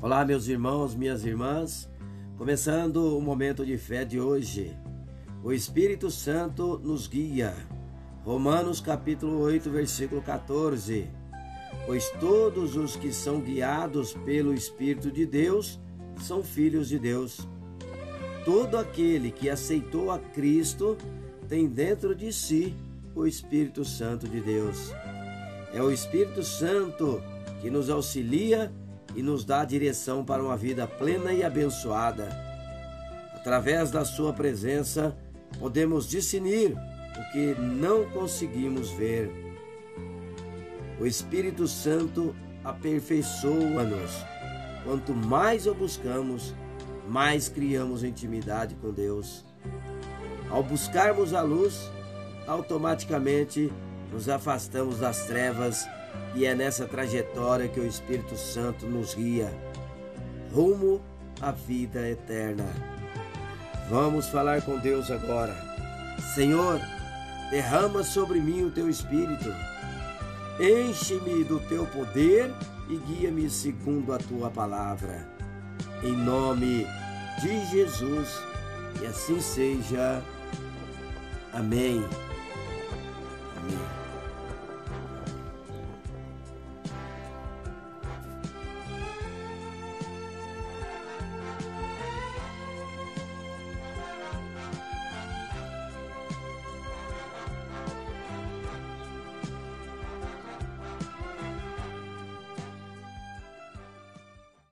Olá, meus irmãos, minhas irmãs. Começando o momento de fé de hoje. O Espírito Santo nos guia. Romanos capítulo 8, versículo 14. Pois todos os que são guiados pelo Espírito de Deus são filhos de Deus. Todo aquele que aceitou a Cristo tem dentro de si o Espírito Santo de Deus. É o Espírito Santo que nos auxilia e nos dá direção para uma vida plena e abençoada. Através da Sua presença, podemos discernir o que não conseguimos ver. O Espírito Santo aperfeiçoa-nos. Quanto mais o buscamos, mais criamos intimidade com Deus. Ao buscarmos a luz, automaticamente nos afastamos das trevas e é nessa trajetória que o Espírito Santo nos guia rumo à vida eterna. Vamos falar com Deus agora. Senhor, derrama sobre mim o teu espírito. Enche-me do teu poder e guia-me segundo a tua palavra. Em nome de Jesus, e assim seja. Amém.